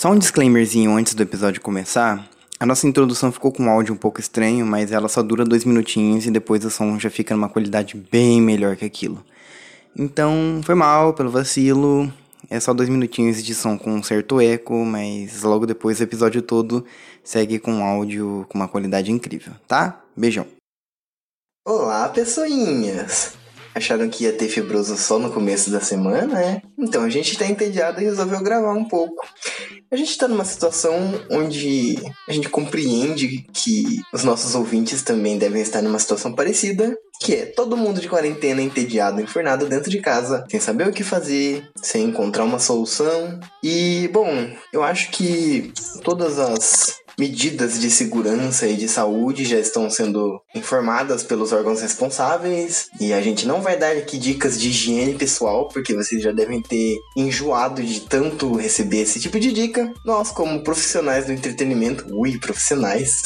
Só um disclaimerzinho antes do episódio começar. A nossa introdução ficou com um áudio um pouco estranho, mas ela só dura dois minutinhos e depois o som já fica numa qualidade bem melhor que aquilo. Então, foi mal pelo vacilo. É só dois minutinhos de som com um certo eco, mas logo depois o episódio todo segue com um áudio com uma qualidade incrível, tá? Beijão. Olá, pessoinhas! Acharam que ia ter fibroso só no começo da semana, né? Então a gente tá entediado e resolveu gravar um pouco. A gente tá numa situação onde a gente compreende que os nossos ouvintes também devem estar numa situação parecida, que é todo mundo de quarentena entediado, enfurnado dentro de casa, sem saber o que fazer, sem encontrar uma solução. E, bom, eu acho que todas as medidas de segurança e de saúde já estão sendo informadas pelos órgãos responsáveis e a gente não vai dar aqui dicas de higiene pessoal, porque vocês já devem ter enjoado de tanto receber esse tipo de dica. Nós, como profissionais do entretenimento, ui, profissionais,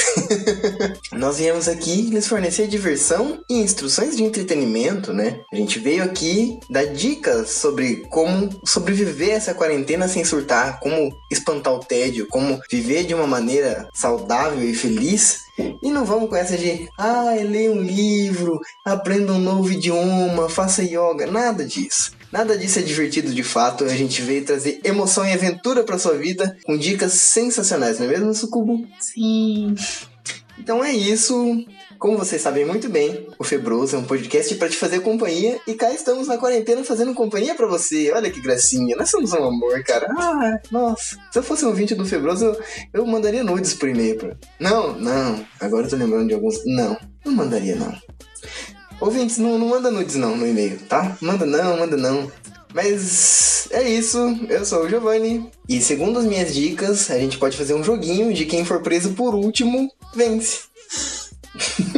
nós viemos aqui lhes fornecer diversão e instruções de entretenimento, né? A gente veio aqui dar dicas sobre como sobreviver a essa quarentena sem surtar, como espantar o tédio, como viver de uma maneira saudável e feliz. E não vamos com essa de, ah, leia um livro, aprenda um novo idioma, faça yoga, nada disso. Nada disso é divertido de fato. A gente veio trazer emoção e aventura para sua vida com dicas sensacionais, não é mesmo, Sucubo? Sim. Então é isso. Como vocês sabem muito bem, o Febroso é um podcast para te fazer companhia e cá estamos na quarentena fazendo companhia para você. Olha que gracinha, nós somos um amor, cara. Ah, nossa. Se eu fosse um ouvinte do Febroso, eu, eu mandaria nudes por e-mail. Pra... Não, não. Agora eu tô lembrando de alguns. Não, não mandaria não. Ouvintes, não, não manda nudes não no e-mail, tá? Manda não, manda não. Mas é isso, eu sou o Giovanni. E segundo as minhas dicas, a gente pode fazer um joguinho de quem for preso por último vence.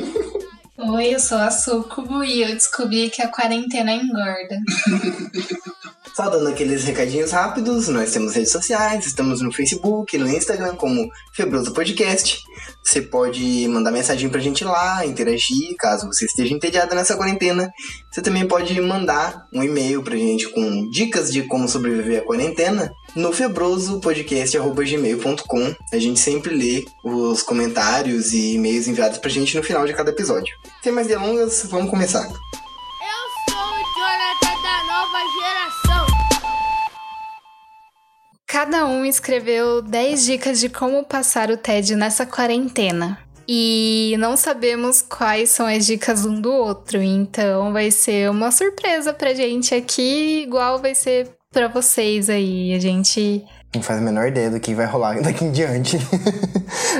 Oi, eu sou a Sucubo e eu descobri que a quarentena engorda. Só dando aqueles recadinhos rápidos, nós temos redes sociais, estamos no Facebook, no Instagram como Febroso Podcast. Você pode mandar mensagem pra gente lá, interagir, caso você esteja entediado nessa quarentena. Você também pode mandar um e-mail pra gente com dicas de como sobreviver à quarentena no febrosopodcast.gmail.com. A gente sempre lê os comentários e e-mails enviados pra gente no final de cada episódio. Sem mais delongas, vamos começar. Cada um escreveu 10 dicas de como passar o tédio nessa quarentena. E não sabemos quais são as dicas um do outro, então vai ser uma surpresa pra gente aqui, igual vai ser pra vocês aí. A gente Não faz a menor ideia do que vai rolar daqui em diante.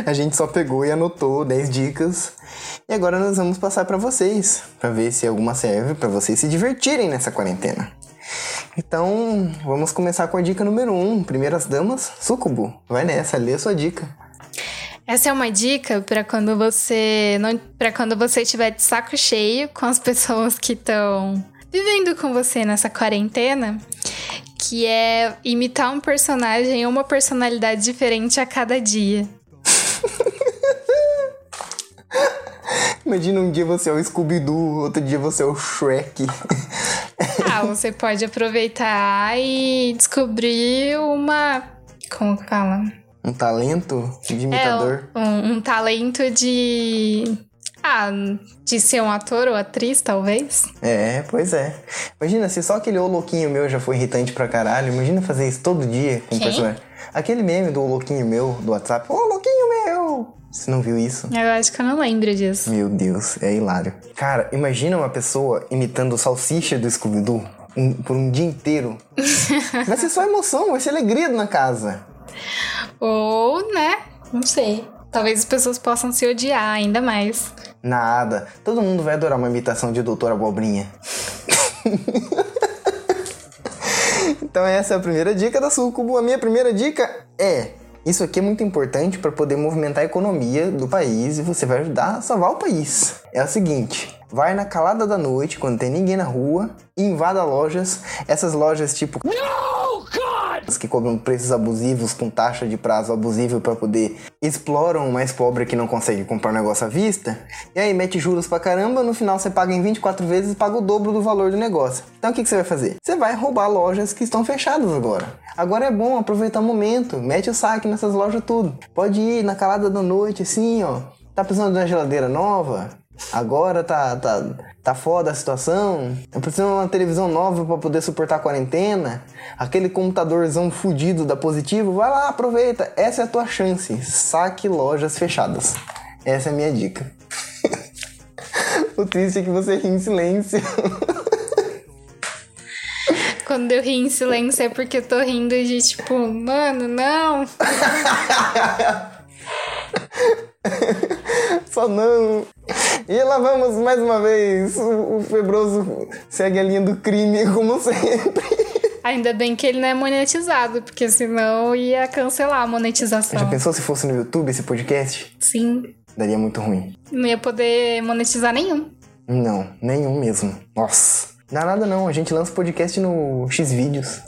a gente só pegou e anotou 10 dicas. E agora nós vamos passar pra vocês, pra ver se alguma serve pra vocês se divertirem nessa quarentena. Então, vamos começar com a dica número 1. Um. Primeiras damas, Sucubo. Vai nessa, lê a sua dica. Essa é uma dica para quando você não para quando você estiver de saco cheio com as pessoas que estão vivendo com você nessa quarentena, que é imitar um personagem ou uma personalidade diferente a cada dia. Imagina um dia você é o Scooby-Doo, outro dia você é o Shrek. Ah, você pode aproveitar e descobrir uma como que fala? Um talento de imitador. É, um, um talento de. Ah, de ser um ator ou atriz, talvez. É, pois é. Imagina, se só aquele ô louquinho meu já foi irritante pra caralho, imagina fazer isso todo dia com Quem? personagem. Aquele meme do ô louquinho meu do WhatsApp. Ô louquinho meu! Você não viu isso? Eu acho que eu não lembro disso. Meu Deus, é hilário. Cara, imagina uma pessoa imitando o salsicha do Scooby-Doo um- por um dia inteiro. vai ser só emoção, vai ser alegria na casa. Ou, né? Não sei. Talvez as pessoas possam se odiar ainda mais. Nada. Todo mundo vai adorar uma imitação de Doutor Abobrinha. então essa é a primeira dica da Sucubo. A minha primeira dica é... Isso aqui é muito importante para poder movimentar a economia do país e você vai ajudar a salvar o país. É o seguinte... Vai na calada da noite, quando tem ninguém na rua, e invada lojas. Essas lojas tipo... God! Os que cobram preços abusivos com taxa de prazo abusivo para poder exploram o mais pobre que não consegue comprar um negócio à vista. E aí mete juros pra caramba, no final você paga em 24 vezes e paga o dobro do valor do negócio. Então o que, que você vai fazer? Você vai roubar lojas que estão fechadas agora. Agora é bom aproveitar o momento, mete o saque nessas lojas tudo. Pode ir na calada da noite assim, ó. Tá precisando de uma geladeira nova? Agora tá, tá, tá foda a situação. Tá precisando de uma televisão nova para poder suportar a quarentena. Aquele computadorzão fudido da Positivo, vai lá, aproveita. Essa é a tua chance. Saque lojas fechadas. Essa é a minha dica. o triste é que você ri em silêncio. Quando eu ri em silêncio é porque eu tô rindo de tipo, mano, não. Só não. E lá vamos mais uma vez. O, o Febroso segue a linha do crime, como sempre. Ainda bem que ele não é monetizado, porque senão ia cancelar a monetização. Já pensou se fosse no YouTube esse podcast? Sim. Daria muito ruim. Não ia poder monetizar nenhum. Não, nenhum mesmo. Nossa. Não dá nada não, a gente lança podcast no Xvideos.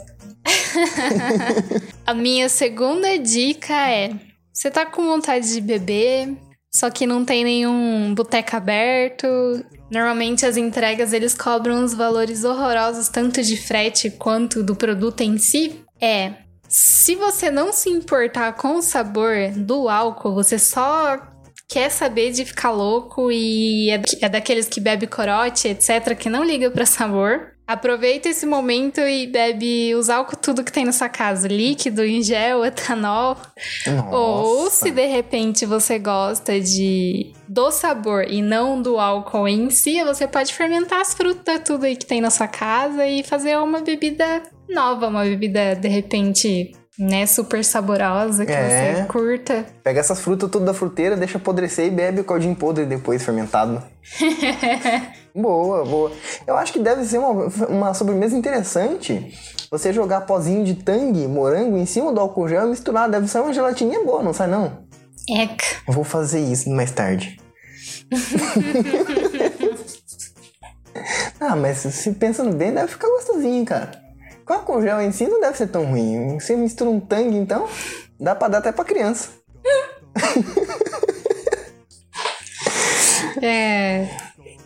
A minha segunda dica é: você tá com vontade de beber, só que não tem nenhum boteco aberto. Normalmente as entregas eles cobram uns valores horrorosos, tanto de frete quanto do produto em si. É, se você não se importar com o sabor do álcool, você só quer saber de ficar louco e é, é daqueles que bebe corote, etc, que não liga pra sabor. Aproveita esse momento e bebe os álcool tudo que tem na sua casa, líquido, em gel, etanol. Ou Nossa. se de repente você gosta de do sabor e não do álcool em si, você pode fermentar as frutas tudo aí que tem na sua casa e fazer uma bebida nova, uma bebida de repente, né, super saborosa que É. você curta. Pega essas frutas tudo da fruteira, deixa apodrecer e bebe o caldinho podre depois, fermentado. boa, boa. Eu acho que deve ser uma, uma sobremesa interessante você jogar pozinho de tangue, morango, em cima do álcool gel e misturar. Deve ser uma gelatininha boa, não sai não? Eca. Eu vou fazer isso mais tarde. ah, mas se pensando bem, deve ficar gostosinho, cara. Com álcool gel em si não deve ser tão ruim. Você mistura um tangue, então, dá pra dar até pra criança. É.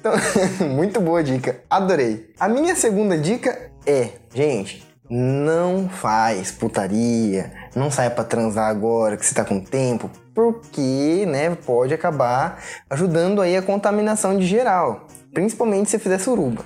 Então, muito boa dica. Adorei. A minha segunda dica é, gente, não faz putaria, não saia pra transar agora que você tá com tempo, porque, né, pode acabar ajudando aí a contaminação de geral, principalmente se fizer suruba.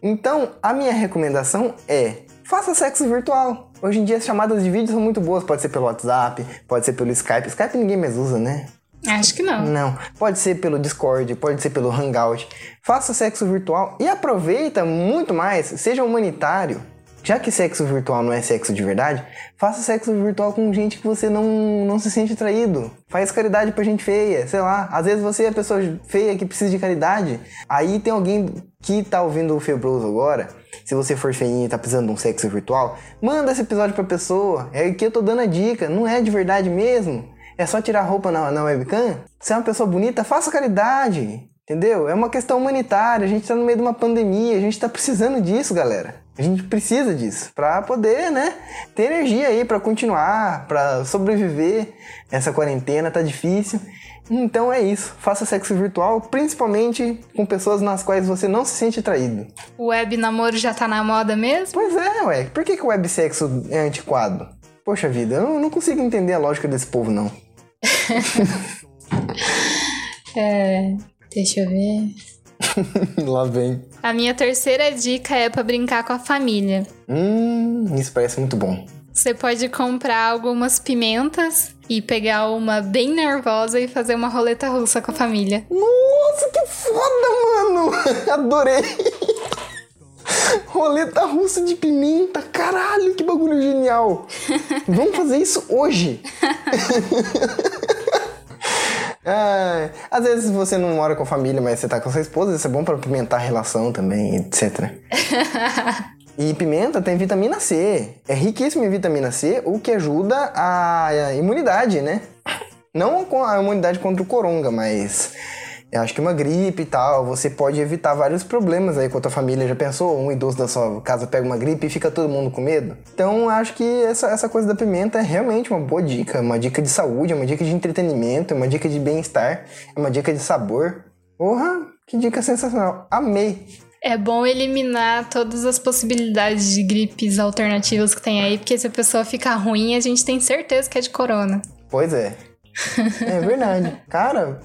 Então, a minha recomendação é faça sexo virtual. Hoje em dia as chamadas de vídeo são muito boas, pode ser pelo WhatsApp, pode ser pelo Skype. Skype ninguém mais usa, né? Acho que não. Não, pode ser pelo Discord, pode ser pelo Hangout. Faça sexo virtual e aproveita muito mais, seja humanitário. Já que sexo virtual não é sexo de verdade, faça sexo virtual com gente que você não, não se sente atraído. Faz caridade pra gente feia, sei lá. Às vezes você é a pessoa feia que precisa de caridade. Aí tem alguém que tá ouvindo o Febroso agora. Se você for feinho e tá precisando de um sexo virtual, manda esse episódio pra pessoa. É que eu tô dando a dica, não é de verdade mesmo. É só tirar a roupa na, na webcam? Se é uma pessoa bonita, faça caridade. Entendeu? É uma questão humanitária. A gente tá no meio de uma pandemia. A gente tá precisando disso, galera. A gente precisa disso pra poder, né, ter energia aí pra continuar, pra sobreviver. Essa quarentena tá difícil. Então é isso. Faça sexo virtual, principalmente com pessoas nas quais você não se sente atraído. O web namoro já tá na moda mesmo? Pois é, ué. Por que, que o websexo é antiquado? Poxa vida, eu não- não consigo entender a lógica desse povo, não. É. Deixa eu ver. Lá vem. A minha terceira dica é pra brincar com a família. Hum, isso parece muito bom. Você pode comprar algumas pimentas e pegar uma bem nervosa e fazer uma roleta russa com a família. Nossa, que foda, mano! Adorei! Roleta russa de pimenta, caralho, que bagulho genial! Vamos fazer isso hoje! Ai, às vezes você não mora com a família, mas você tá com a sua esposa, isso é bom pra pimentar a relação também, etc. E pimenta tem vitamina C. É riquíssimo em vitamina C, o que ajuda a imunidade, né? Não com a imunidade contra o coronga, mas Eu acho que uma gripe e tal, você pode evitar vários problemas aí com a tua família. Já pensou? Um idoso da sua casa pega uma gripe e fica todo mundo com medo? Então, acho que essa, essa coisa da pimenta é realmente uma boa dica. Uma dica de saúde, uma dica de entretenimento, uma dica de bem-estar, uma dica de sabor. Porra, que dica sensacional. Amei. É bom eliminar todas as possibilidades de gripes alternativas que tem aí, porque se a pessoa ficar ruim, a gente tem certeza que é de corona. Pois é. É verdade. Cara.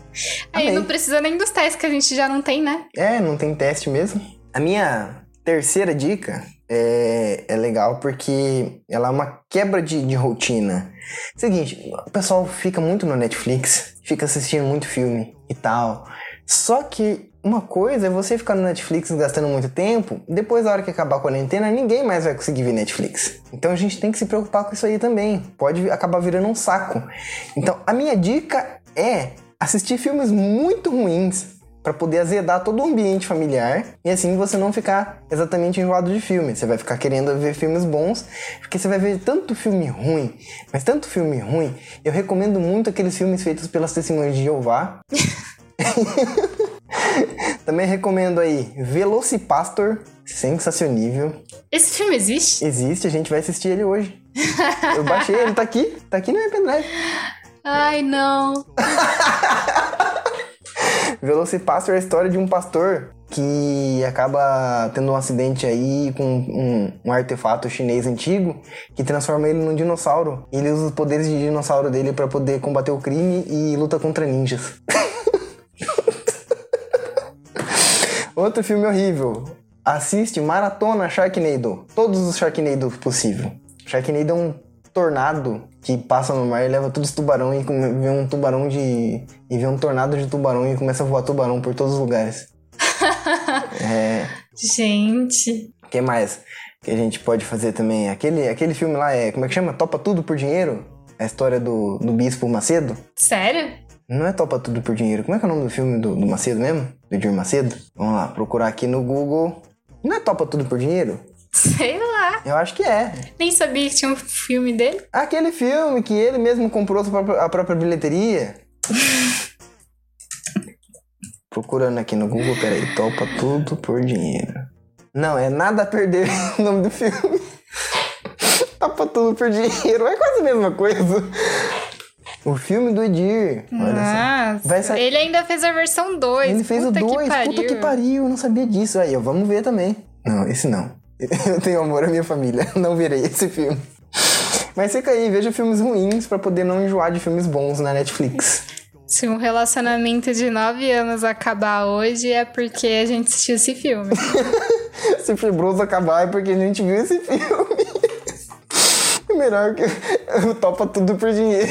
Aí amei. não precisa nem dos testes que a gente já não tem, né? É, não tem teste mesmo. A minha terceira dica é, é legal porque ela é uma quebra de, de rotina. Seguinte, o pessoal fica muito no Netflix, fica assistindo muito filme e tal. Só que uma coisa é você ficar no Netflix gastando muito tempo, depois da hora que acabar a quarentena, ninguém mais vai conseguir ver Netflix. Então a gente tem que se preocupar com isso aí também. Pode acabar virando um saco. Então a minha dica é assistir filmes muito ruins para poder azedar todo o ambiente familiar e assim você não ficar exatamente enjoado de filme. Você vai ficar querendo ver filmes bons, porque você vai ver tanto filme ruim, mas tanto filme ruim. Eu recomendo muito aqueles filmes feitos pelas testemunhas de Jeová. Também recomendo aí Velocipastor, sensacionível. Esse filme existe? Existe, a gente vai assistir ele hoje. Eu baixei, ele tá aqui, tá aqui no meu pendrive. Ai, não. Velocipastor é a história de um pastor que acaba tendo um acidente aí com um, um artefato chinês antigo que transforma ele num dinossauro. Ele usa os poderes de dinossauro dele para poder combater o crime e luta contra ninjas. Outro filme horrível. Assiste Maratona Sharknado. Todos os Sharknado possível. Sharknado é um tornado que passa no mar e leva todos os tubarão e vê um tubarão de. e vê um tornado de tubarão e começa a voar tubarão por todos os lugares. é. Gente. O que mais que a gente pode fazer também? Aquele, aquele filme lá é. Como é que chama? Topa Tudo por Dinheiro? A história do, do Bispo Macedo? Sério? Não é Topa Tudo por Dinheiro. Como é que é o nome do filme do, do Macedo mesmo? Do Edir Macedo? Vamos lá, procurar aqui no Google. Não é Topa Tudo por Dinheiro? Sei lá. Eu acho que é. Nem sabia que tinha um filme dele. Aquele filme que ele mesmo comprou a própria, a própria bilheteria. Procurando aqui no Google, peraí, topa tudo por dinheiro. Não, é nada a perder o nome do filme. topa tudo por dinheiro, é quase a mesma coisa. O filme do Edir, olha só. Vai sair. Ele ainda fez a versão 2. Ele fez Puta o 2, que pariu. puta que pariu, eu não sabia disso. Aí, vamos ver também. Não, esse não. Eu tenho amor à minha família, não verei esse filme. Mas fica aí, veja filmes ruins pra poder não enjoar de filmes bons na Netflix. Se um relacionamento de 9 anos acabar hoje, é porque a gente assistiu esse filme. Se Fibroso acabar é porque a gente viu esse filme. Melhor que topa tudo por dinheiro.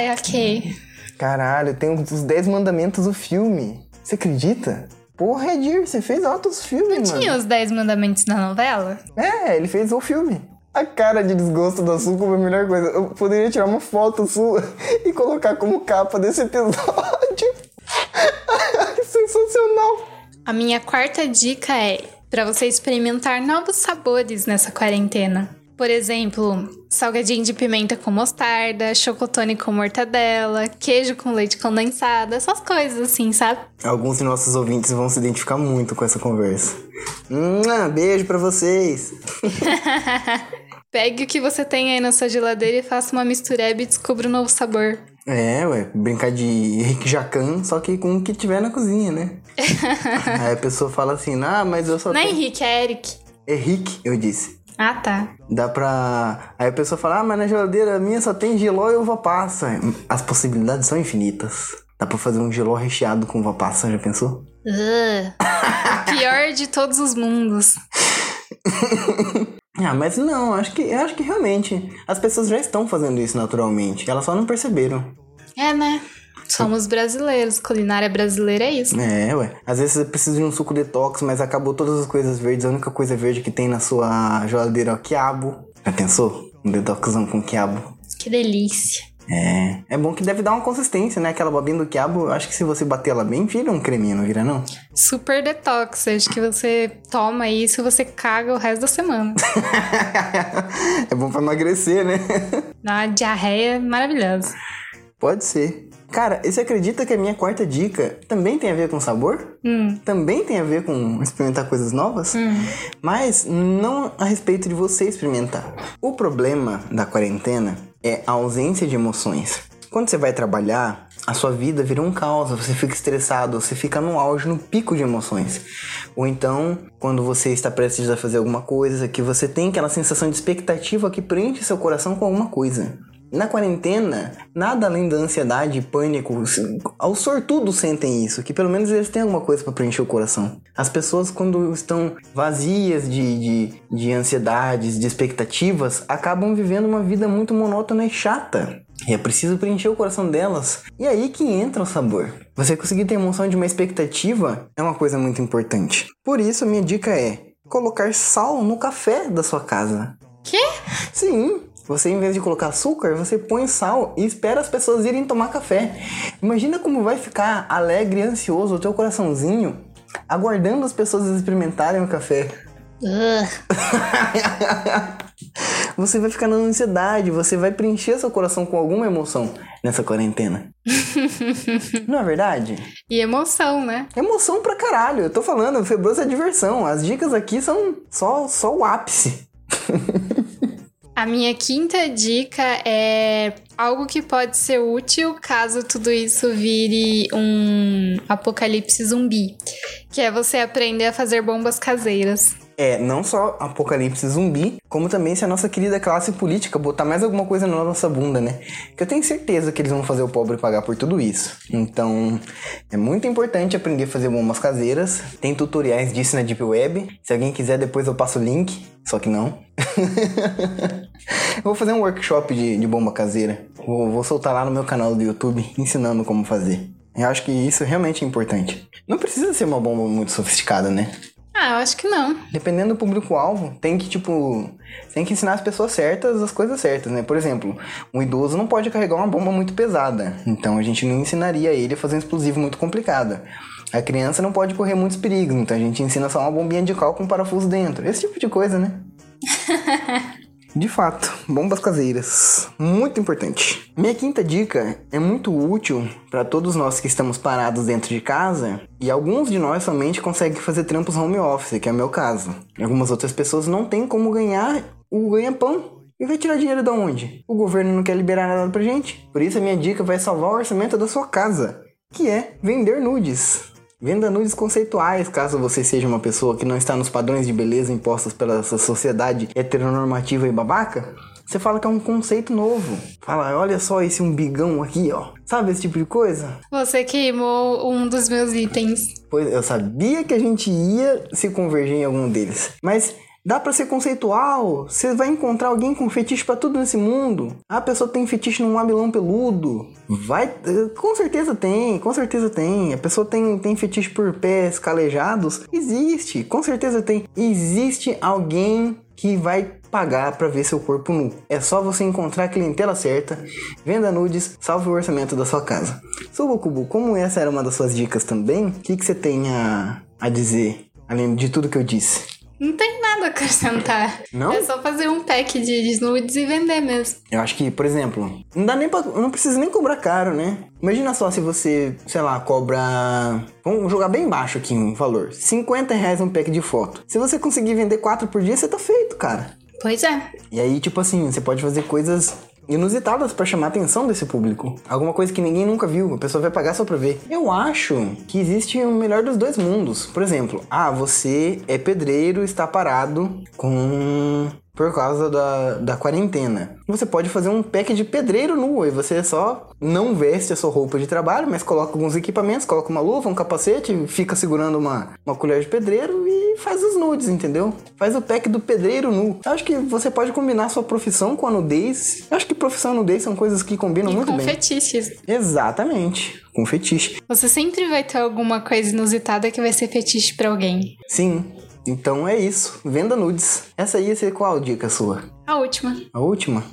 Ai, ok. Caralho, tem os 10 mandamentos do filme. Você acredita? Porra, Edir, você fez altos filmes, mano. Tinha os 10 mandamentos na novela? É, ele fez o filme. A cara de desgosto da Sul foi a melhor coisa. Eu poderia tirar uma foto sua e colocar como capa desse episódio. Que Sensacional. A minha quarta dica é para você experimentar novos sabores nessa quarentena. Por exemplo, salgadinho de pimenta com mostarda, chocotone com mortadela, queijo com leite condensado, essas coisas assim, sabe? Alguns de nossos ouvintes vão se identificar muito com essa conversa. Hum, beijo pra vocês. Pegue o que você tem aí na sua geladeira e faça uma mistureba e descubra um novo sabor. É, ué, brincar de Henrique Jacan, só que com o que tiver na cozinha, né? Aí a pessoa fala assim, ah, mas eu só Não é tenho... Henrique, é Eric. Henrique, eu disse. Ah, tá. Dá pra. Aí a pessoa fala, ah, mas na geladeira minha só tem geló e uva passa. As possibilidades são infinitas. Dá pra fazer um geló recheado com uva passa, já pensou? Ugh. Pior de todos os mundos. Ah, mas não, acho que, acho que realmente as pessoas já estão fazendo isso naturalmente. Elas só não perceberam. É, né? Somos brasileiros. Culinária brasileira é isso. É, ué. Às vezes você precisa de um suco detox, mas acabou todas as coisas verdes. A única coisa verde que tem na sua geladeira é o quiabo. Já pensou? Um detoxão com quiabo. Que delícia. É. É bom que deve dar uma consistência, né? Aquela bobinha do quiabo, acho que se você bater ela bem, vira um creminho, não vira não? Super detox. Acho que você toma isso e você caga o resto da semana. é bom pra emagrecer, né? Dá uma diarreia maravilhosa. Pode ser. Cara, e você acredita que a minha quarta dica também tem a ver com sabor? Hum. Também tem a ver com experimentar coisas novas? Mas não a respeito de você experimentar. O problema da quarentena é a ausência de emoções. Quando você vai trabalhar, a sua vida vira um caos, você fica estressado, você fica no auge, no pico de emoções. Ou então, quando você está prestes a fazer alguma coisa, que você tem aquela sensação de expectativa que preenche seu coração com alguma coisa. Na quarentena, nada além da ansiedade e pânico, se- os sortudos sentem isso, que pelo menos eles têm alguma coisa para preencher o coração. As pessoas, quando estão vazias de, de, de ansiedades, de expectativas, acabam vivendo uma vida muito monótona e chata. E é preciso preencher o coração delas. E aí que entra o sabor. Você conseguir ter emoção de uma expectativa é uma coisa muito importante. Por isso, a minha dica é colocar sal no café da sua casa. Quê? Sim. Você, em vez de colocar açúcar, você põe sal e espera as pessoas irem tomar café. Imagina como vai ficar alegre e ansioso o teu coraçãozinho, aguardando as pessoas experimentarem o café. Você vai ficar na ansiedade, você vai preencher seu coração com alguma emoção nessa quarentena. Não é verdade? E emoção, né? Emoção pra caralho. Eu tô falando, febroso é diversão. As dicas aqui são só, só o ápice. A minha quinta dica é algo que pode ser útil caso tudo isso vire um apocalipse zumbi, que é você aprender a fazer bombas caseiras. É, não só apocalipse zumbi, como também se a nossa querida classe política botar mais alguma coisa na nossa bunda, né? Que eu tenho certeza que eles vão fazer o pobre pagar por tudo isso. Então, é muito importante aprender a fazer bombas caseiras. Tem tutoriais disso na Deep Web. Se alguém quiser, depois eu passo o link. Só que não. eu vou fazer um workshop de, de bomba caseira. Vou, vou soltar lá no meu canal do YouTube ensinando como fazer. Eu acho que isso realmente é importante. Não precisa ser uma bomba muito sofisticada, né? Ah, eu acho que não. Dependendo do público-alvo, tem que, tipo, tem que ensinar as pessoas certas as coisas certas, né? Por exemplo, um idoso não pode carregar uma bomba muito pesada, então a gente não ensinaria ele a fazer um explosivo muito complicado. A criança não pode correr muitos perigos, então a gente ensina só uma bombinha de cal com um parafuso dentro. Esse tipo de coisa, né? De fato, bombas caseiras. Muito importante. Minha quinta dica é muito útil para todos nós que estamos parados dentro de casa e alguns de nós somente conseguem fazer trampos home office, que é o meu caso. Algumas outras pessoas não têm como ganhar o ganha-pão. E vai tirar dinheiro de onde? O governo não quer liberar nada pra gente. Por isso a minha dica vai salvar o orçamento da sua casa, que é vender nudes. Venda nudes conceituais, caso você seja uma pessoa que não está nos padrões de beleza impostos pela sociedade heteronormativa e babaca. Você fala que é um conceito novo. Fala, olha só esse umbigão aqui, ó. Sabe esse tipo de coisa? Você queimou um dos meus itens. Pois eu sabia que a gente ia se converger em algum deles. Mas dá pra ser conceitual. Você vai encontrar alguém com fetiche pra tudo nesse mundo. A pessoa tem fetiche num abilão peludo. Vai, com certeza tem, com certeza tem. A pessoa tem, tem fetiche por pés calejados. Existe, com certeza tem. Existe alguém que vai pagar pra ver seu corpo nu. É só você encontrar a clientela certa, venda nudes, salve o orçamento da sua casa. Subocubo, como essa era uma das suas dicas também, o que, que você tem a, a dizer, além de tudo que eu disse? Não tem nada a acrescentar. Não? É só fazer um pack de nudes e vender mesmo. Eu acho que, por exemplo, não dá nem pra, não precisa nem cobrar caro, né? Imagina só se você, sei lá, cobra. Vamos jogar bem baixo aqui um valor: 50 reais um pack de foto. Se você conseguir vender 4 por dia, você tá feito, cara. Pois é. E aí, tipo assim, você pode fazer coisas inusitadas pra chamar a atenção desse público. Alguma coisa que ninguém nunca viu, a pessoa vai pagar só pra ver. Eu acho que existe o melhor dos dois mundos. Por exemplo, ah, você é pedreiro, está parado com por causa da, da quarentena. Você pode fazer um pack de pedreiro nu, e você só não veste a sua roupa de trabalho, mas coloca alguns equipamentos, coloca uma luva, um capacete, fica segurando uma, uma colher de pedreiro e faz os nudes, entendeu? Faz o pack do pedreiro nu. Eu acho que você pode combinar sua profissão com a nudez. Eu acho que profissão e nudez são coisas que combinam E muito com bem. fetiches. Exatamente, com fetiche. Você sempre vai ter alguma coisa inusitada que vai ser fetiche pra alguém. Sim. Então é isso. Venda nudes. Essa ia ser qual dica sua? A última. A última?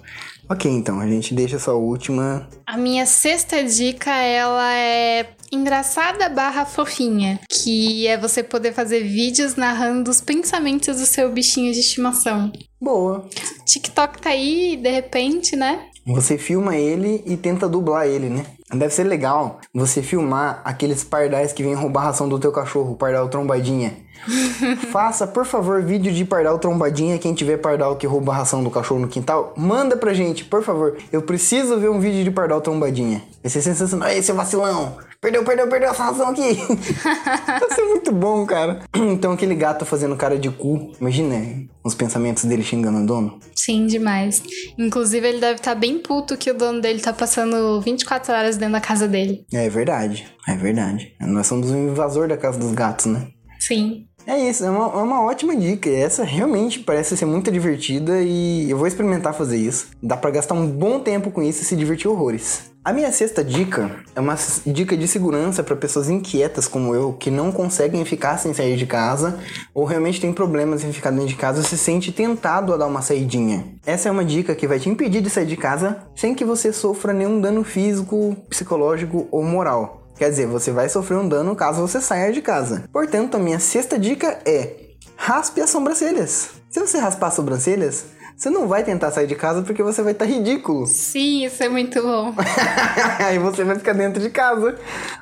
Ok, então, a gente deixa só a última. A minha sexta dica, ela é engraçada barra fofinha. Que é você poder fazer vídeos narrando os pensamentos do seu bichinho de estimação. Boa. TikTok tá aí, de repente, né? Você filma ele e tenta dublar ele, né? Deve ser legal você filmar aqueles pardais que vêm roubar a ração do teu cachorro, pardal trombadinha. Faça, por favor, vídeo de pardal trombadinha. Quem tiver pardal que rouba a ração do cachorro no quintal, manda pra gente, por favor. Eu preciso ver um vídeo de pardal trombadinha. Vai ser sensacional. Ei, seu vacilão! Perdeu, perdeu, perdeu essa razão aqui. Vai ser muito bom, cara. Então aquele gato fazendo cara de cu. Imagina os pensamentos dele xingando o dono. Sim, demais. Inclusive, ele deve estar bem puto que o dono dele tá passando 24 horas dentro da casa dele. É verdade, é verdade. Nós somos um invasor da casa dos gatos, né? Sim. É isso, é uma, é uma ótima dica. Essa realmente parece ser muito divertida e eu vou experimentar fazer isso. Dá pra gastar um bom tempo com isso e se divertir horrores. A minha sexta dica é uma dica de segurança para pessoas inquietas como eu, que não conseguem ficar sem sair de casa ou realmente tem problemas em ficar dentro de casa se sente tentado a dar uma saidinha. Essa é uma dica que vai te impedir de sair de casa sem que você sofra nenhum dano físico, psicológico ou moral. Quer dizer, você vai sofrer um dano caso você saia de casa. Portanto, a minha sexta dica é: raspe as sobrancelhas. Se você raspar as sobrancelhas, você não vai tentar sair de casa porque você vai estar ridículo. Sim, isso é muito bom. Aí você vai ficar dentro de casa.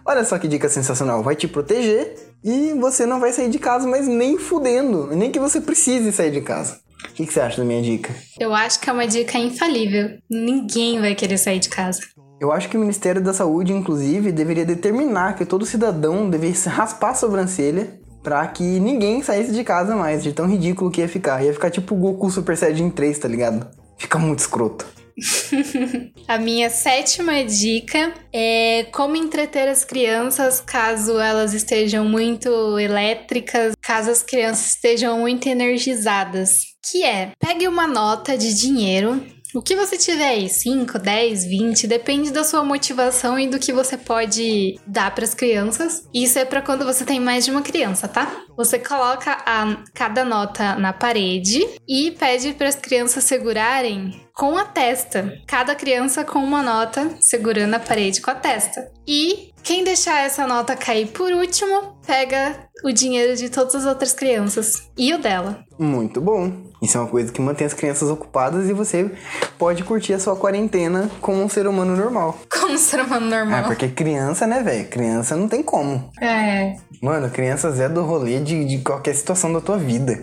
Olha só que dica sensacional. Vai te proteger e você não vai sair de casa, mas nem fudendo. Nem que você precise sair de casa. O que, que você acha da minha dica? Eu acho que é uma dica infalível. Ninguém vai querer sair de casa. Eu acho que o Ministério da Saúde, inclusive, deveria determinar que todo cidadão deveria raspar a sobrancelha pra que ninguém saísse de casa mais, de tão ridículo que ia ficar. Ia ficar tipo o Goku Super Saiyajin 3, tá ligado? Fica muito escroto. A minha sétima dica é como entreter as crianças caso elas estejam muito elétricas, caso as crianças estejam muito energizadas. Que é, pegue uma nota de dinheiro. O que você tiver aí, 5, 10, 20, depende da sua motivação e do que você pode dar para as crianças. Isso é para quando você tem mais de uma criança, tá? Você coloca a, cada nota na parede e pede para as crianças segurarem com a testa. Cada criança com uma nota segurando a parede com a testa. E quem deixar essa nota cair por último, pega o dinheiro de todas as outras crianças e o dela. Muito bom. Isso é uma coisa que mantém as crianças ocupadas e você pode curtir a sua quarentena como um ser humano normal. Como um ser humano É, normal. porque criança, né, velho? Criança não tem como. É, Mano, crianças é do rolê de, de qualquer situação da tua vida.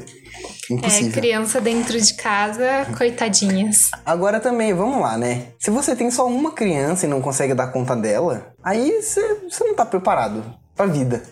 É, Impossível. criança dentro de casa, coitadinhas. Agora também, vamos lá, né? Se você tem só uma criança e não consegue dar conta dela, aí você você não tá preparado pra vida.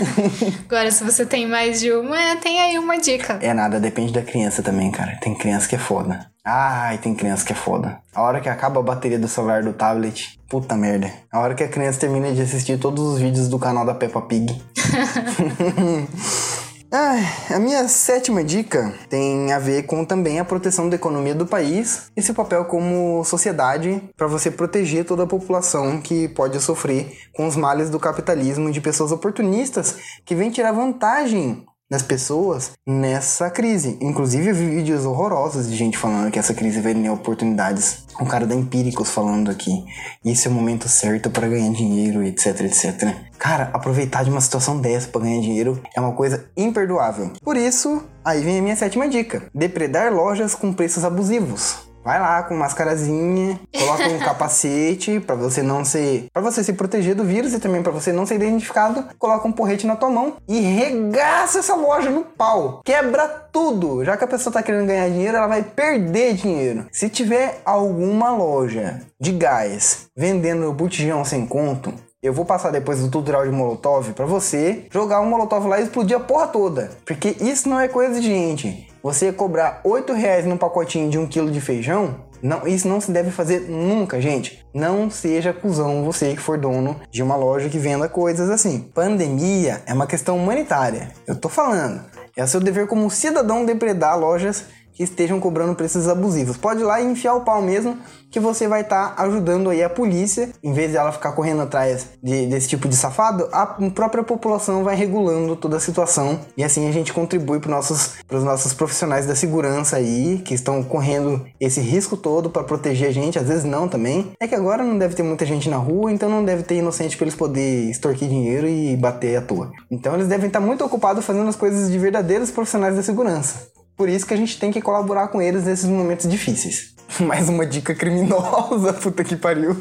Agora, se você tem mais de uma, é, tem aí uma dica. É nada, depende da criança também, cara. Tem criança que é foda. Ai, tem criança que é foda. A hora que acaba a bateria do celular do tablet, puta merda. A hora que a criança termina de assistir todos os vídeos do canal da Peppa Pig. Ai, a minha sétima dica tem a ver com também a proteção da economia do país e seu papel como sociedade para você proteger toda a população que pode sofrer com os males do capitalismo de pessoas oportunistas que vêm tirar vantagem das pessoas nessa crise. Inclusive, eu vi vídeos horrorosos de gente falando que essa crise vai ter oportunidades. Um cara da Empíricos falando aqui. Isso é o momento certo para ganhar dinheiro, etc, etc. Cara, aproveitar de uma situação dessa para ganhar dinheiro é uma coisa imperdoável. Por isso, aí vem a minha sétima dica: depredar lojas com preços abusivos. Vai lá com mascarazinha, coloca um capacete para você não ser, para você se proteger do vírus e também para você não ser identificado. Coloca um porrete na tua mão e regaça essa loja no pau. Quebra tudo. Já que a pessoa tá querendo ganhar dinheiro, ela vai perder dinheiro. Se tiver alguma loja de gás vendendo botijão sem conto, eu vou passar depois do tutorial de Molotov pra você jogar um Molotov lá e explodir a porra toda. Porque isso não é coisa de gente. Você cobrar 8 reais num pacotinho de um quilo de feijão, não, isso não se deve fazer nunca, gente. Não seja cuzão você que for dono de uma loja que venda coisas assim. Pandemia é uma questão humanitária. Eu tô falando. É seu dever como cidadão depredar lojas que estejam cobrando preços abusivos. Pode ir lá e enfiar o pau mesmo, que você vai estar ajudando aí a polícia, em vez de ela ficar correndo atrás de- desse tipo de safado, a própria população vai regulando toda a situação e assim a gente contribui para nossos, os nossos profissionais da segurança aí, que estão correndo esse risco todo para proteger a gente, às vezes não também. É que agora não deve ter muita gente na rua, então não deve ter inocente para eles poderem extorquir dinheiro e bater à toa. Então eles devem estar muito ocupados fazendo as coisas de verdadeiros profissionais da segurança. Por isso que a gente tem que colaborar com eles nesses momentos difíceis. Mais uma dica criminosa, puta que pariu.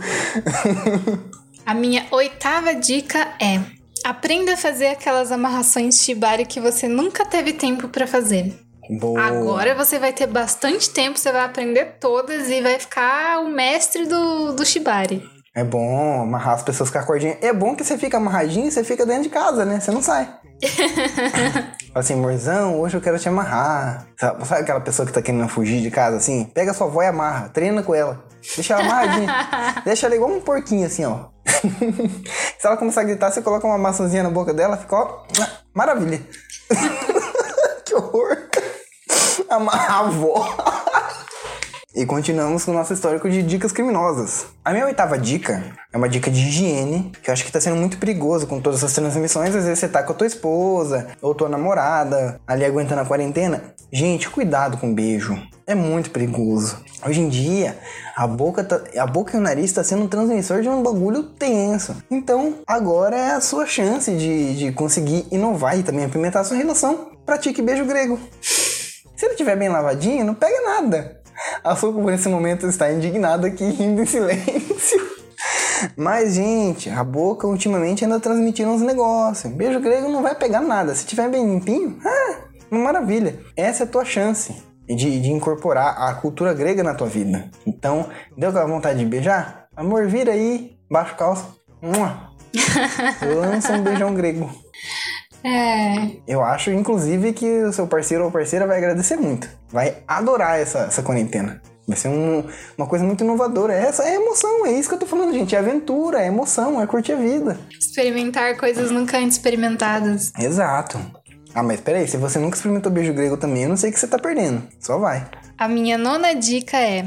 A minha oitava dica é: aprenda a fazer aquelas amarrações shibari que você nunca teve tempo pra fazer. Boa. Agora você vai ter bastante tempo, você vai aprender todas e vai ficar o mestre do, do shibari. É bom amarrar as pessoas com a cordinha. É bom que você fica amarradinho e você fica dentro de casa, né? Você não sai. Fala assim, amorzão, hoje eu quero te amarrar. Sabe, sabe aquela pessoa que tá querendo fugir de casa assim? Pega sua avó e amarra, treina com ela. Deixa ela amarradinha. Deixa ela igual um porquinho assim, ó. Se ela começar a gritar, você coloca uma maçãzinha na boca dela, fica, ó, maravilha. que horror. Amarrar a avó. E continuamos com o nosso histórico de dicas criminosas. A minha oitava dica é uma dica de higiene, que eu acho que tá sendo muito perigoso com todas essas transmissões. Às vezes você tá com a tua esposa ou tua namorada ali aguentando a quarentena. Gente, cuidado com beijo. É muito perigoso. Hoje em dia, a boca, tá, a boca e o nariz tá sendo um transmissor de um bagulho tenso. Então, agora é a sua chance de, de conseguir inovar e também apimentar a sua relação. Pratique beijo grego. Se ele estiver bem lavadinho, não pega nada. A Suco, por esse momento, está indignada aqui, rindo em silêncio. Mas, gente, a boca ultimamente anda transmitindo uns negócios. Beijo grego não vai pegar nada. Se tiver bem limpinho, ah, uma maravilha. Essa é a tua chance de, de incorporar a cultura grega na tua vida. Então, deu aquela vontade de beijar? Amor, vira aí, baixa calça. Lança um beijão grego. É. Eu acho, inclusive, que o seu parceiro ou parceira vai agradecer muito. Vai adorar essa, essa quarentena. Vai ser um- uma coisa muito inovadora. Essa é emoção, é isso que eu tô falando, gente. É aventura, é emoção, é curtir a vida. Experimentar coisas nunca antes experimentadas. Exato. Ah, mas peraí, se você nunca experimentou beijo grego também, eu não sei o que você tá perdendo. Só vai. A minha nona dica é: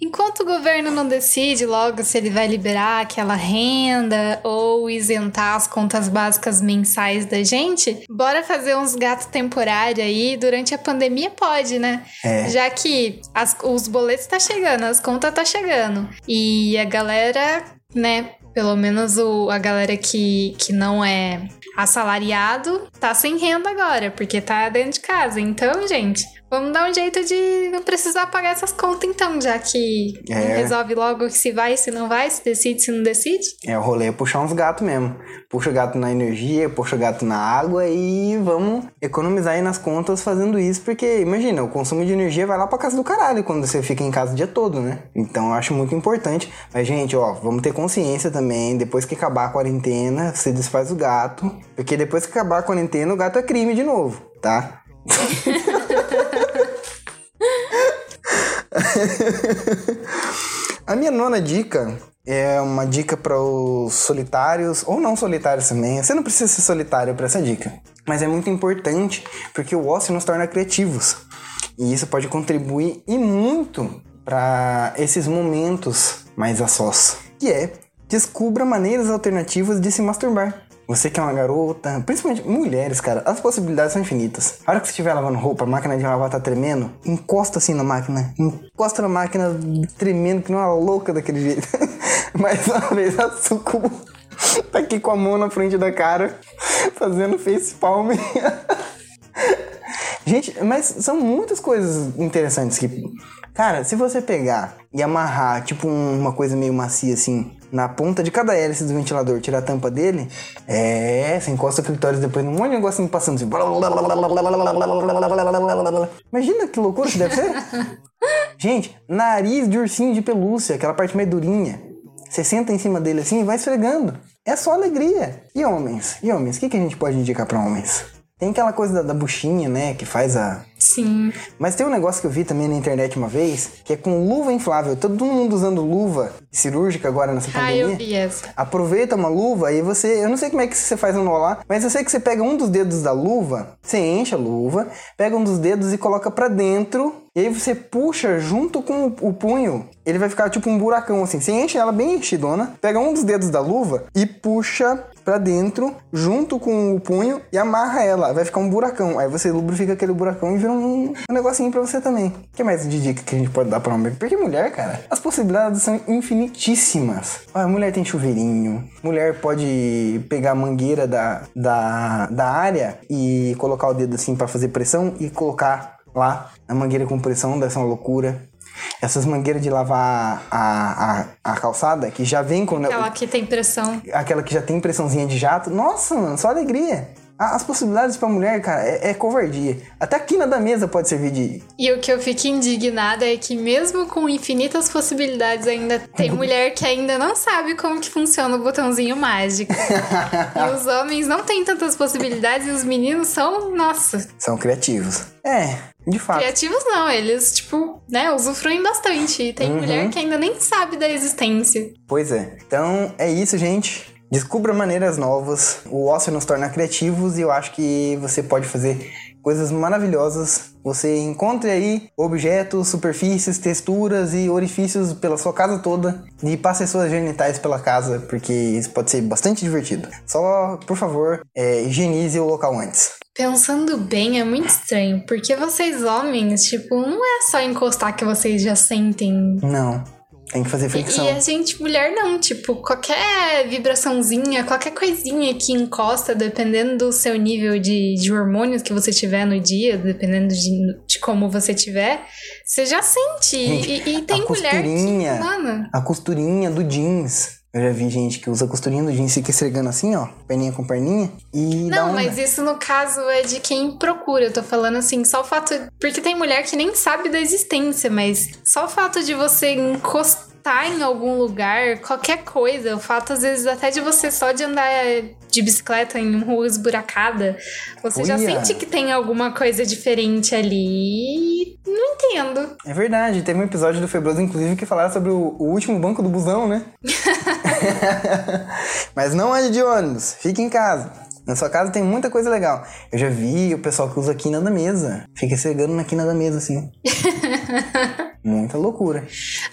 enquanto o governo não decide logo se ele vai liberar aquela renda ou isentar as contas básicas mensais da gente, bora fazer uns gatos temporários aí. Durante a pandemia pode, né? É. Já que as- os boletos tá chegando, as contas tá chegando. E a galera, né? Pelo menos o, a galera que, que não é assalariado tá sem renda agora, porque tá dentro de casa. Então, gente, vamos dar um jeito de não precisar pagar essas contas, então, já que É. não resolve logo se vai, se não vai, se decide, se não decide. É, o rolê é puxar uns gatos mesmo. Puxa o gato na energia, puxa o gato na água e vamos economizar aí nas contas fazendo isso, porque imagina, o consumo de energia vai lá pra casa do caralho quando você fica em casa o dia todo, né? Então eu acho muito importante. Mas, gente, ó, vamos ter consciência também, depois que acabar a quarentena, você desfaz o gato, porque depois que acabar a quarentena, o gato é crime de novo, tá? A minha nona dica é uma dica para os solitários ou não solitários também. Você não precisa ser solitário para essa dica, mas é muito importante porque o ócio nos torna criativos e isso pode contribuir e muito para esses momentos mais a sós, que é descubra maneiras alternativas de se masturbar. Você que é uma garota, principalmente mulheres, cara, as possibilidades são infinitas. A hora que você estiver lavando roupa, a máquina de lavar tá tremendo, encosta assim na máquina. Encosta na máquina tremendo, que não é uma louca daquele jeito. Mais uma vez a Sucubo tá aqui com a mão na frente da cara, fazendo face palm. Gente, mas são muitas coisas interessantes que. Cara, se você pegar e amarrar, tipo, um- uma coisa meio macia assim, na ponta de cada hélice do ventilador, tirar a tampa dele, é. Você encosta o clitóris depois num monte de negocinho passando assim. Imagina que loucura que deve ser. Gente, nariz de ursinho de pelúcia, aquela parte mais durinha. Você senta em cima dele assim e vai esfregando. É só alegria. E homens? E homens? O que, que a gente pode indicar pra homens? Tem aquela coisa da, da buchinha, né? Que faz a. Sim. Mas tem um negócio que eu vi também na internet uma vez, que é com luva inflável. Todo mundo usando luva cirúrgica agora nessa Ah, pandemia. eu vi essa. Aproveita uma luva e você. Eu não sei como é que você faz no lá, mas eu sei que você pega um dos dedos da luva, você enche a luva, pega um dos dedos e coloca pra dentro. E aí você puxa junto com o- o punho. Ele vai ficar tipo um buracão assim. Você enche ela bem enchidona, pega um dos dedos da luva e puxa pra dentro junto com o punho e amarra ela. Vai ficar um buracão. Aí você lubrifica aquele buracão e vira um, um negocinho pra você também. O que mais de dica que a gente pode dar pra homem? Porque mulher, cara, as possibilidades são infinitíssimas. Olha, mulher tem chuveirinho, mulher pode pegar a mangueira da, da, da área e colocar o dedo assim pra fazer pressão e colocar lá, a mangueira com pressão uma loucura. Essas mangueiras de lavar a, a, a calçada, que já vem com. Aquela que tem pressão. Aquela que já tem pressãozinha de jato. Nossa, mano, só alegria. As possibilidades pra mulher, cara, é, é covardia. Até a quina da mesa pode servir de. E o que eu fico indignada é que mesmo com infinitas possibilidades, ainda tem mulher que ainda não sabe como que funciona o botãozinho mágico. e os homens não têm tantas possibilidades e os meninos são, nossa, São criativos. É, de fato. criativos não, eles, tipo, né, usufruem bastante. E tem mulher que ainda nem sabe da existência. Pois é. Então é isso, gente. Descubra maneiras novas. O ócio nos torna criativos e eu acho que você pode fazer coisas maravilhosas. Você encontre aí objetos, superfícies, texturas e orifícios pela sua casa toda e passe as suas genitais pela casa, porque isso pode ser bastante divertido. Só, por favor, é, higienize o local antes. Pensando bem, é muito estranho, porque vocês homens, tipo, não é só encostar que vocês já sentem Não, tem que fazer fricção. E a gente, mulher, não. Tipo, qualquer vibraçãozinha, qualquer coisinha que encosta, dependendo do seu nível de, de hormônios que você tiver no dia, dependendo de, de como você tiver, você já sente. Gente, e, e tem a mulher que. Mano, A costurinha do jeans. Eu já vi gente que usa costurinha do jeans e fica esfregando assim, ó, perninha com perninha. E não, mas isso no caso é de quem procura. Eu tô falando assim, só o fato. Porque tem mulher que nem sabe da existência, mas só o fato de você encostar em algum lugar, qualquer coisa, o fato às vezes até de você só de andar de bicicleta em rua esburacada, você já sente que tem alguma coisa diferente ali. E Não entendo. É verdade, teve um episódio do Febroso, inclusive, que falaram sobre o, o último banco do busão, né? Mas não ande de ônibus, fique em casa. Na sua casa tem muita coisa legal. Eu já vi o pessoal que usa quina da mesa. Fica cegando na quina da mesa, assim. Muita loucura.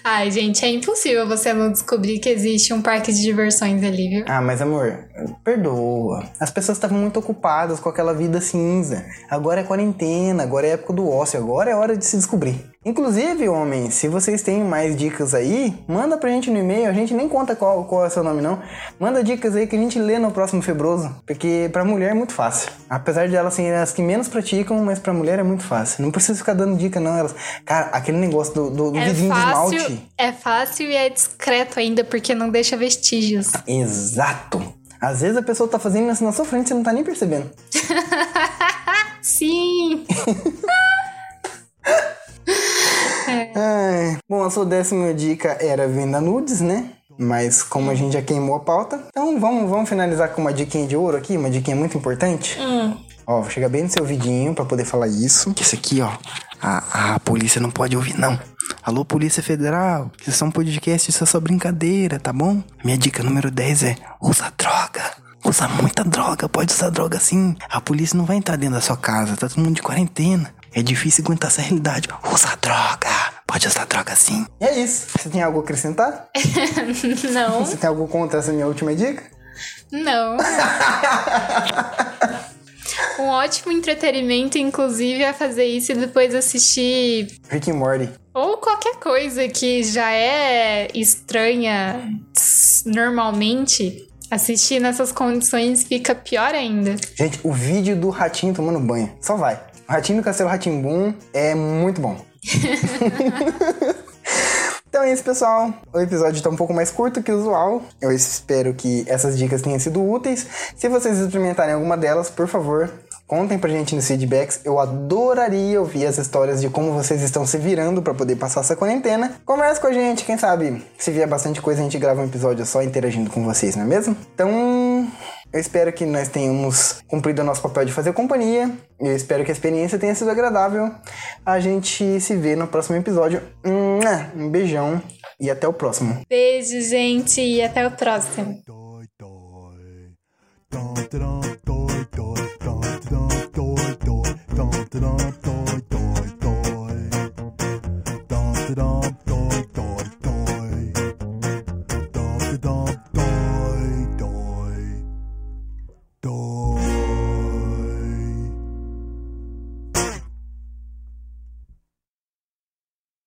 Ai, gente, é impossível você não descobrir que existe um parque de diversões ali, viu? Ah, mas amor, perdoa. As pessoas estavam muito ocupadas com aquela vida cinza. Agora é quarentena, agora é época do ócio, agora é hora de se descobrir. Inclusive, homens, se vocês têm mais dicas aí, manda pra gente no e-mail. A gente nem conta qual, qual é o seu nome, não. Manda dicas aí que a gente lê no próximo Febroso. Porque pra mulher é muito fácil. Apesar de elas serem as que menos praticam, mas pra mulher é muito fácil. Não precisa ficar dando dica, não. Elas. Cara, aquele negócio do, do, do É vidrinho de fácil, esmalte. é fácil e é discreto ainda, porque não deixa vestígios. Exato. Às vezes a pessoa tá fazendo isso na sua frente e você não tá nem percebendo. Sim! Ai. Bom, a sua décima dica era venda nudes, né? Mas como a gente já queimou a pauta, então vamos, vamos finalizar com uma diquinha de ouro aqui, uma diquinha muito importante. Ó, vou chegar bem no seu vidinho pra poder falar isso. Isso aqui, ó, a, a polícia não pode ouvir, não. Alô, Polícia Federal, isso é só um podcast, isso é só brincadeira, tá bom? Minha dica número 10 é usa droga. Usa muita droga, pode usar droga sim. A polícia não vai entrar dentro da sua casa, tá todo mundo de quarentena. É difícil aguentar essa realidade. Usa droga, pode usar droga sim. E é isso. Você tem algo a acrescentar? Não, Você tem algo contra essa minha última dica? não. Um ótimo entretenimento, inclusive, é fazer isso e depois assistir Rick and Morty. ou qualquer coisa que já é estranha normalmente. Assistir nessas condições fica pior ainda. Gente, o vídeo do ratinho tomando banho. Só vai. O ratinho do Castelo Ratimbum é muito bom. Então é isso, pessoal. O episódio tá um pouco mais curto que o usual. Eu espero que essas dicas tenham sido úteis. Se vocês experimentarem alguma delas, por favor, contem pra gente nos feedbacks. Eu adoraria ouvir as histórias de como vocês estão se virando pra poder passar essa quarentena. Converse com a gente, quem sabe, se vier bastante coisa, a gente grava um episódio só interagindo com vocês, não é mesmo? Então, eu espero que nós tenhamos cumprido o nosso papel de fazer companhia. Eu espero que a experiência tenha sido agradável. A gente se vê no próximo episódio. Um beijão e até o próximo. Beijo, gente, e até o próximo.